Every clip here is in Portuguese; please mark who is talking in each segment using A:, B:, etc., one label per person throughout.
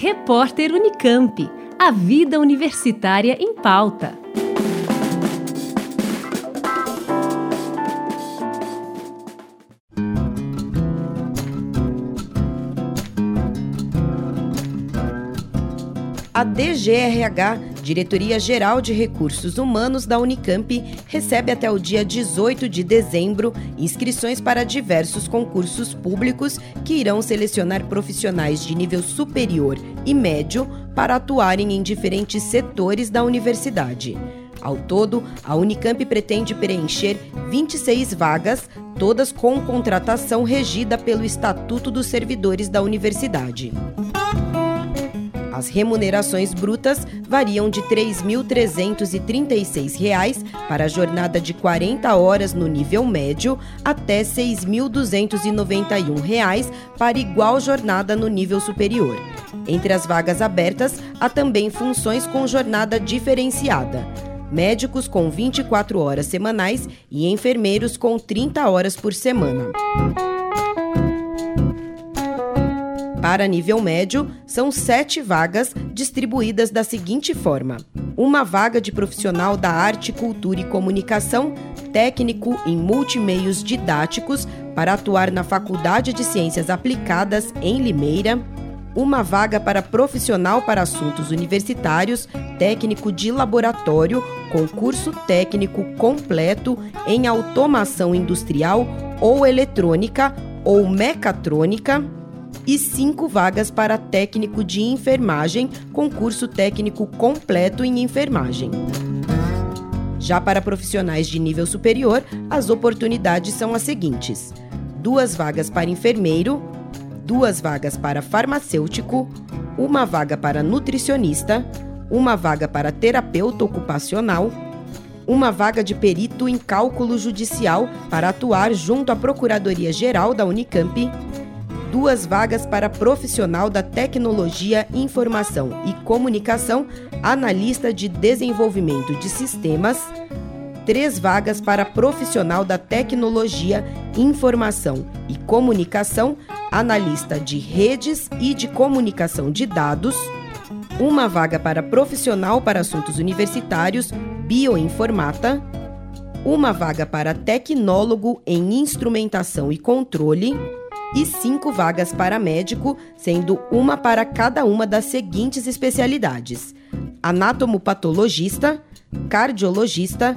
A: Repórter Unicamp. A vida universitária em pauta.
B: A DGRH, Diretoria Geral de Recursos Humanos da Unicamp, recebe até o dia 18 de dezembro inscrições para diversos concursos públicos que irão selecionar profissionais de nível superior e médio para atuarem em diferentes setores da universidade. Ao todo, a Unicamp pretende preencher 26 vagas, todas com contratação regida pelo Estatuto dos Servidores da Universidade. As remunerações brutas variam de R$ 3.336 para a jornada de 40 horas no nível médio até R$ 6.291 para igual jornada no nível superior. Entre as vagas abertas, há também funções com jornada diferenciada. Médicos com 24 horas semanais e enfermeiros com 30 horas por semana. Para nível médio, são sete vagas distribuídas da seguinte forma: uma vaga de profissional da arte, cultura e comunicação, técnico em multimeios didáticos para atuar na Faculdade de Ciências Aplicadas em Limeira, uma vaga para profissional para assuntos universitários, técnico de laboratório, com curso técnico completo em automação industrial ou eletrônica ou mecatrônica e cinco vagas para técnico de enfermagem, com curso técnico completo em enfermagem. Já para profissionais de nível superior, as oportunidades são as seguintes: duas vagas para enfermeiro, duas vagas para farmacêutico, uma vaga para nutricionista, uma vaga para terapeuta ocupacional, uma vaga de perito em cálculo judicial para atuar junto à Procuradoria-Geral da Unicamp duas vagas para profissional da tecnologia, informação e comunicação, analista de desenvolvimento de sistemas, três vagas para profissional da tecnologia, informação e comunicação, analista de redes e de comunicação de dados, uma vaga para profissional para assuntos universitários, bioinformata, uma vaga para tecnólogo em instrumentação e controle e cinco vagas para médico, sendo uma para cada uma das seguintes especialidades: anatomopatologista, cardiologista,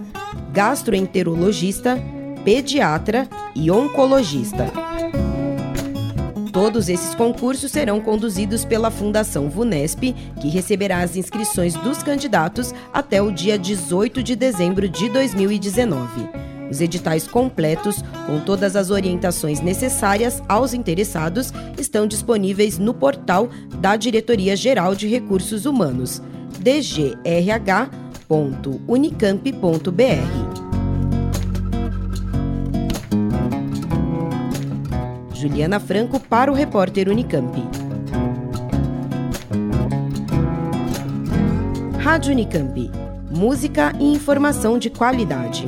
B: gastroenterologista, pediatra e oncologista. Todos esses concursos serão conduzidos pela Fundação VUNESP, que receberá as inscrições dos candidatos até o dia 18 de dezembro de 2019. Os editais completos, com todas as orientações necessárias aos interessados, estão disponíveis no portal da Diretoria Geral de Recursos Humanos, dgrh.unicamp.br. Juliana Franco para o repórter Unicamp. Rádio Unicamp. Música e informação de qualidade.